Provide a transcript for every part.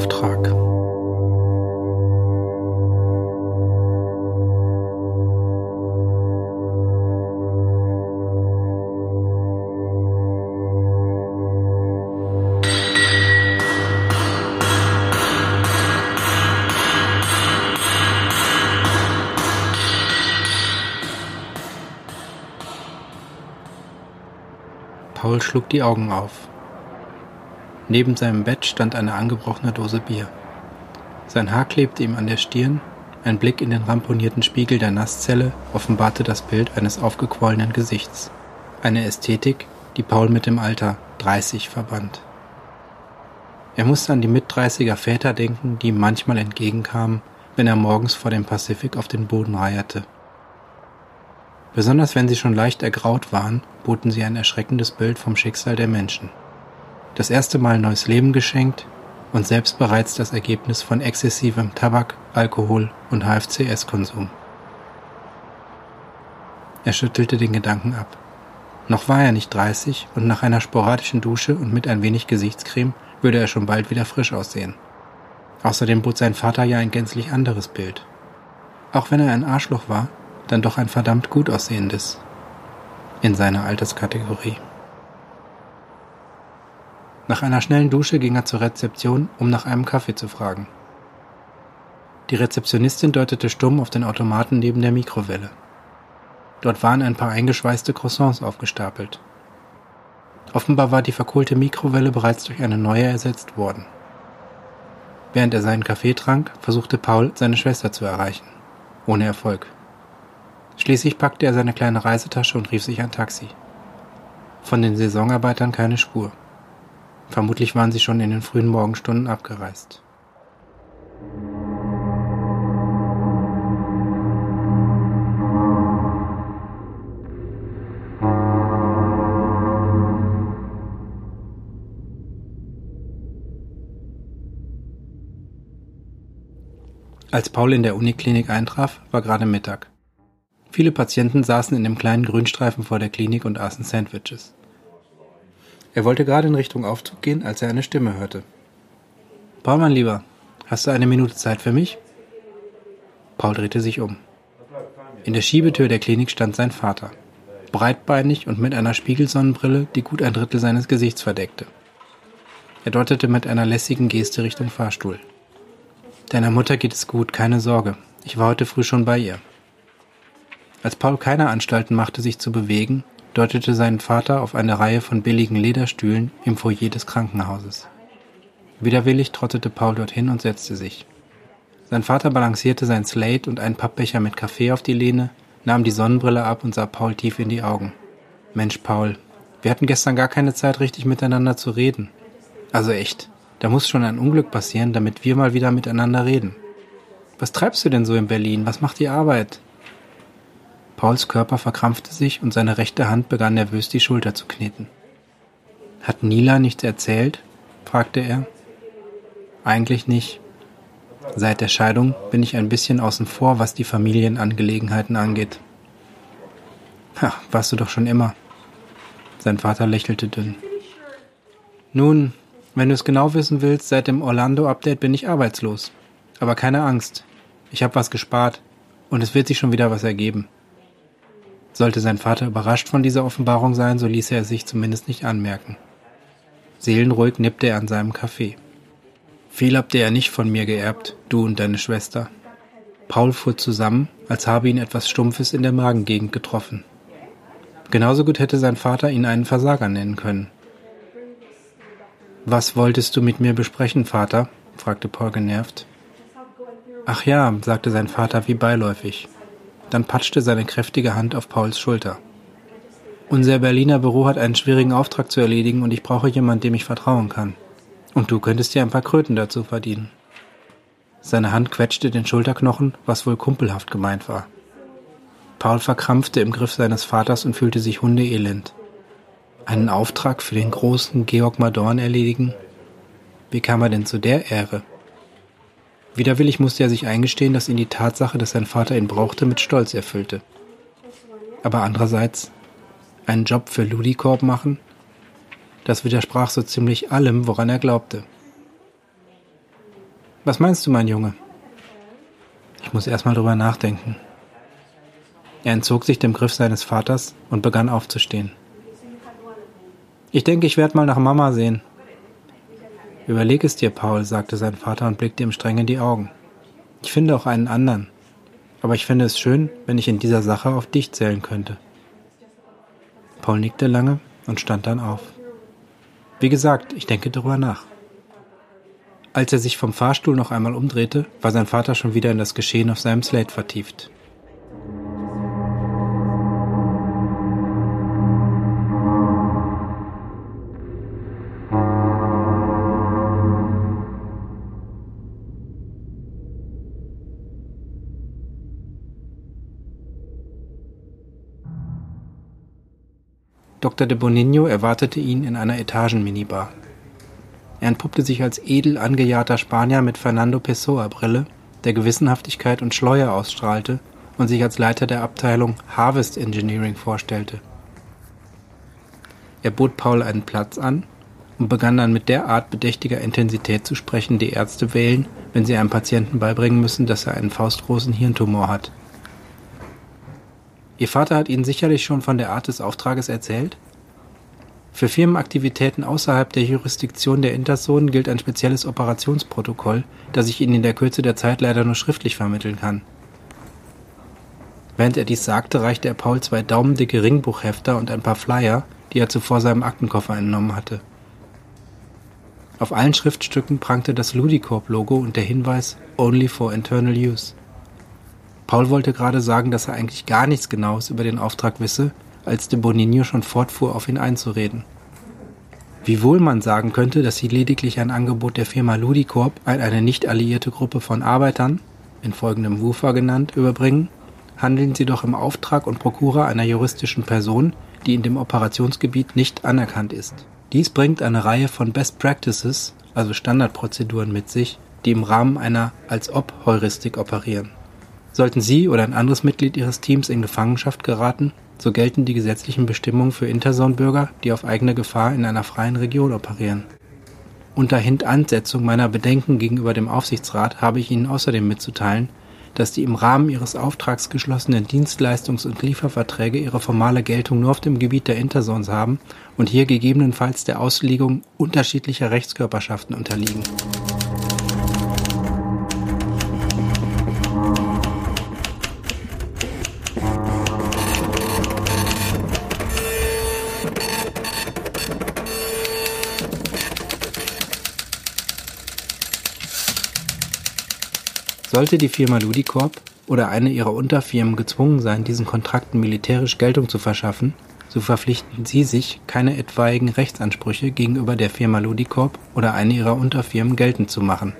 Auftrag. Paul schlug die Augen auf. Neben seinem Bett stand eine angebrochene Dose Bier. Sein Haar klebte ihm an der Stirn, ein Blick in den ramponierten Spiegel der Nasszelle offenbarte das Bild eines aufgequollenen Gesichts. Eine Ästhetik, die Paul mit dem Alter 30 verband. Er musste an die Mitdreißiger Väter denken, die ihm manchmal entgegenkamen, wenn er morgens vor dem Pazifik auf den Boden reierte. Besonders wenn sie schon leicht ergraut waren, boten sie ein erschreckendes Bild vom Schicksal der Menschen. Das erste Mal neues Leben geschenkt und selbst bereits das Ergebnis von exzessivem Tabak, Alkohol und HFCS-Konsum. Er schüttelte den Gedanken ab. Noch war er nicht 30 und nach einer sporadischen Dusche und mit ein wenig Gesichtscreme würde er schon bald wieder frisch aussehen. Außerdem bot sein Vater ja ein gänzlich anderes Bild. Auch wenn er ein Arschloch war, dann doch ein verdammt gut aussehendes in seiner Alterskategorie. Nach einer schnellen Dusche ging er zur Rezeption, um nach einem Kaffee zu fragen. Die Rezeptionistin deutete stumm auf den Automaten neben der Mikrowelle. Dort waren ein paar eingeschweißte Croissants aufgestapelt. Offenbar war die verkohlte Mikrowelle bereits durch eine neue ersetzt worden. Während er seinen Kaffee trank, versuchte Paul, seine Schwester zu erreichen. Ohne Erfolg. Schließlich packte er seine kleine Reisetasche und rief sich ein Taxi. Von den Saisonarbeitern keine Spur. Vermutlich waren sie schon in den frühen Morgenstunden abgereist. Als Paul in der Uniklinik eintraf, war gerade Mittag. Viele Patienten saßen in dem kleinen Grünstreifen vor der Klinik und aßen Sandwiches. Er wollte gerade in Richtung Aufzug gehen, als er eine Stimme hörte. Paul, mein Lieber, hast du eine Minute Zeit für mich? Paul drehte sich um. In der Schiebetür der Klinik stand sein Vater, breitbeinig und mit einer Spiegelsonnenbrille, die gut ein Drittel seines Gesichts verdeckte. Er deutete mit einer lässigen Geste Richtung Fahrstuhl. Deiner Mutter geht es gut, keine Sorge. Ich war heute früh schon bei ihr. Als Paul keine Anstalten machte, sich zu bewegen, deutete sein Vater auf eine Reihe von billigen Lederstühlen im Foyer des Krankenhauses. Widerwillig trottete Paul dorthin und setzte sich. Sein Vater balancierte sein Slate und einen Pappbecher mit Kaffee auf die Lehne, nahm die Sonnenbrille ab und sah Paul tief in die Augen. Mensch, Paul, wir hatten gestern gar keine Zeit, richtig miteinander zu reden. Also echt, da muss schon ein Unglück passieren, damit wir mal wieder miteinander reden. Was treibst du denn so in Berlin? Was macht die Arbeit? Pauls Körper verkrampfte sich und seine rechte Hand begann nervös die Schulter zu kneten. Hat Nila nichts erzählt? fragte er. Eigentlich nicht. Seit der Scheidung bin ich ein bisschen außen vor, was die Familienangelegenheiten angeht. Ha, warst du doch schon immer. Sein Vater lächelte dünn. Nun, wenn du es genau wissen willst, seit dem Orlando-Update bin ich arbeitslos. Aber keine Angst. Ich habe was gespart. Und es wird sich schon wieder was ergeben. Sollte sein Vater überrascht von dieser Offenbarung sein, so ließ er es sich zumindest nicht anmerken. Seelenruhig nippte er an seinem Kaffee. Viel habt ihr ja nicht von mir geerbt, du und deine Schwester. Paul fuhr zusammen, als habe ihn etwas Stumpfes in der Magengegend getroffen. Genauso gut hätte sein Vater ihn einen Versager nennen können. Was wolltest du mit mir besprechen, Vater? fragte Paul genervt. Ach ja, sagte sein Vater wie beiläufig. Dann patschte seine kräftige Hand auf Pauls Schulter. Unser Berliner Büro hat einen schwierigen Auftrag zu erledigen und ich brauche jemanden, dem ich vertrauen kann. Und du könntest dir ein paar Kröten dazu verdienen. Seine Hand quetschte den Schulterknochen, was wohl kumpelhaft gemeint war. Paul verkrampfte im Griff seines Vaters und fühlte sich hundeelend. Einen Auftrag für den großen Georg Madorn erledigen? Wie kam er denn zu der Ehre? Widerwillig musste er sich eingestehen, dass ihn die Tatsache, dass sein Vater ihn brauchte, mit Stolz erfüllte. Aber andererseits, einen Job für Ludikorp machen? Das widersprach so ziemlich allem, woran er glaubte. Was meinst du, mein Junge? Ich muss erstmal drüber nachdenken. Er entzog sich dem Griff seines Vaters und begann aufzustehen. Ich denke, ich werde mal nach Mama sehen. Überleg es dir, Paul, sagte sein Vater und blickte ihm streng in die Augen. Ich finde auch einen anderen. Aber ich fände es schön, wenn ich in dieser Sache auf dich zählen könnte. Paul nickte lange und stand dann auf. Wie gesagt, ich denke darüber nach. Als er sich vom Fahrstuhl noch einmal umdrehte, war sein Vater schon wieder in das Geschehen auf seinem Slate vertieft. Dr. de Bonigno erwartete ihn in einer Etagenminibar. Er entpuppte sich als edel angejahrter Spanier mit Fernando Pessoa-Brille, der Gewissenhaftigkeit und Schleuer ausstrahlte und sich als Leiter der Abteilung Harvest Engineering vorstellte. Er bot Paul einen Platz an und begann dann mit der Art bedächtiger Intensität zu sprechen, die Ärzte wählen, wenn sie einem Patienten beibringen müssen, dass er einen faustgroßen Hirntumor hat. Ihr Vater hat Ihnen sicherlich schon von der Art des Auftrages erzählt? Für Firmenaktivitäten außerhalb der Jurisdiktion der Intersonen gilt ein spezielles Operationsprotokoll, das ich Ihnen in der Kürze der Zeit leider nur schriftlich vermitteln kann. Während er dies sagte, reichte er Paul zwei daumendicke Ringbuchhefter und ein paar Flyer, die er zuvor seinem Aktenkoffer entnommen hatte. Auf allen Schriftstücken prangte das Ludicorp-Logo und der Hinweis Only for Internal Use. Paul wollte gerade sagen, dass er eigentlich gar nichts Genaues über den Auftrag wisse, als de Bonigno schon fortfuhr, auf ihn einzureden. Wiewohl man sagen könnte, dass sie lediglich ein Angebot der Firma Ludicorp an eine nicht alliierte Gruppe von Arbeitern, in folgendem WUFA genannt, überbringen, handeln sie doch im Auftrag und Prokura einer juristischen Person, die in dem Operationsgebiet nicht anerkannt ist. Dies bringt eine Reihe von Best Practices, also Standardprozeduren mit sich, die im Rahmen einer als ob Heuristik operieren. Sollten Sie oder ein anderes Mitglied Ihres Teams in Gefangenschaft geraten, so gelten die gesetzlichen Bestimmungen für Interzone-Bürger, die auf eigene Gefahr in einer freien Region operieren. Unter Hintansetzung meiner Bedenken gegenüber dem Aufsichtsrat habe ich Ihnen außerdem mitzuteilen, dass die im Rahmen ihres Auftrags geschlossenen Dienstleistungs- und Lieferverträge ihre formale Geltung nur auf dem Gebiet der Interzones haben und hier gegebenenfalls der Auslegung unterschiedlicher Rechtskörperschaften unterliegen. Sollte die Firma Ludicorp oder eine ihrer Unterfirmen gezwungen sein, diesen Kontrakten militärisch Geltung zu verschaffen, so verpflichten sie sich, keine etwaigen Rechtsansprüche gegenüber der Firma Ludicorp oder eine ihrer Unterfirmen geltend zu machen.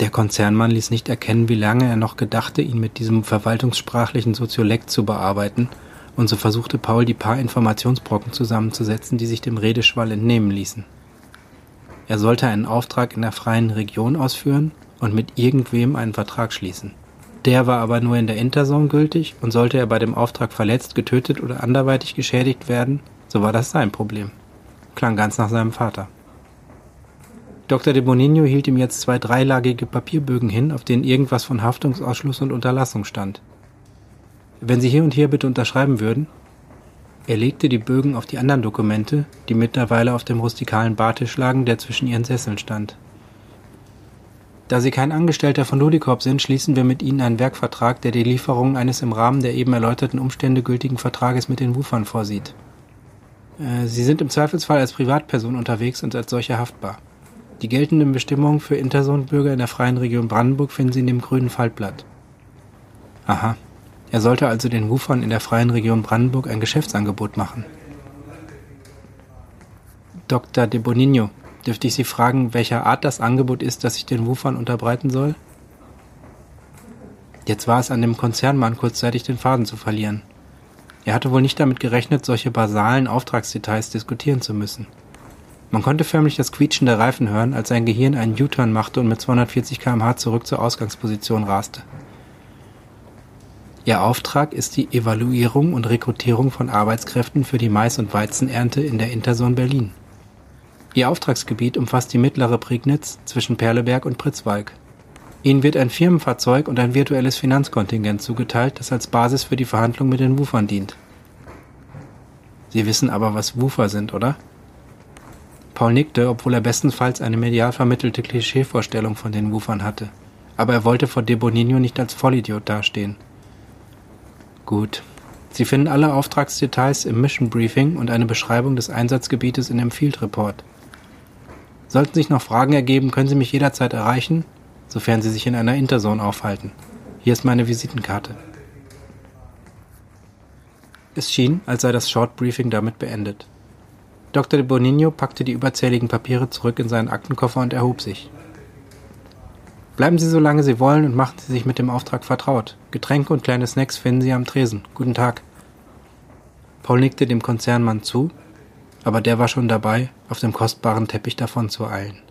Der Konzernmann ließ nicht erkennen, wie lange er noch gedachte, ihn mit diesem verwaltungssprachlichen Soziolekt zu bearbeiten, und so versuchte Paul die paar Informationsbrocken zusammenzusetzen, die sich dem Redeschwall entnehmen ließen. Er sollte einen Auftrag in der freien Region ausführen und mit irgendwem einen Vertrag schließen. Der war aber nur in der Interzone gültig und sollte er bei dem Auftrag verletzt, getötet oder anderweitig geschädigt werden, so war das sein Problem. Klang ganz nach seinem Vater. Dr. de Bonigno hielt ihm jetzt zwei dreilagige Papierbögen hin, auf denen irgendwas von Haftungsausschluss und Unterlassung stand. Wenn Sie hier und hier bitte unterschreiben würden. Er legte die Bögen auf die anderen Dokumente, die mittlerweile auf dem rustikalen Bartisch lagen, der zwischen ihren Sesseln stand. Da Sie kein Angestellter von Ludicorp sind, schließen wir mit Ihnen einen Werkvertrag, der die Lieferung eines im Rahmen der eben erläuterten Umstände gültigen Vertrages mit den Wufern vorsieht. Äh, Sie sind im Zweifelsfall als Privatperson unterwegs und als solcher haftbar. Die geltenden Bestimmungen für Interzonenbürger in der freien Region Brandenburg finden Sie in dem grünen Faltblatt. Aha. Er sollte also den Wufern in der freien Region Brandenburg ein Geschäftsangebot machen. Dr. de Bonigno, Dürfte ich Sie fragen, welcher Art das Angebot ist, das ich den Wufern unterbreiten soll? Jetzt war es an dem Konzernmann kurzzeitig den Faden zu verlieren. Er hatte wohl nicht damit gerechnet, solche basalen Auftragsdetails diskutieren zu müssen. Man konnte förmlich das Quietschen der Reifen hören, als sein Gehirn einen U-Turn machte und mit 240 km/h zurück zur Ausgangsposition raste. Ihr Auftrag ist die Evaluierung und Rekrutierung von Arbeitskräften für die Mais- und Weizenernte in der Interzone Berlin. Ihr Auftragsgebiet umfasst die mittlere Prignitz zwischen Perleberg und Pritzwalk. Ihnen wird ein Firmenfahrzeug und ein virtuelles Finanzkontingent zugeteilt, das als Basis für die Verhandlung mit den Wufern dient. Sie wissen aber, was Wufer sind, oder? Paul nickte, obwohl er bestenfalls eine medial vermittelte Klischeevorstellung von den Wufern hatte. Aber er wollte vor De Bonino nicht als Vollidiot dastehen. Gut. Sie finden alle Auftragsdetails im Mission Briefing und eine Beschreibung des Einsatzgebietes in dem Field Report. Sollten sich noch Fragen ergeben, können Sie mich jederzeit erreichen, sofern Sie sich in einer Interzone aufhalten. Hier ist meine Visitenkarte. Es schien, als sei das Short Briefing damit beendet. Dr. de Bonino packte die überzähligen Papiere zurück in seinen Aktenkoffer und erhob sich. Bleiben Sie so lange Sie wollen und machen Sie sich mit dem Auftrag vertraut. Getränke und kleine Snacks finden Sie am Tresen. Guten Tag. Paul nickte dem Konzernmann zu, aber der war schon dabei, auf dem kostbaren Teppich davon zu eilen.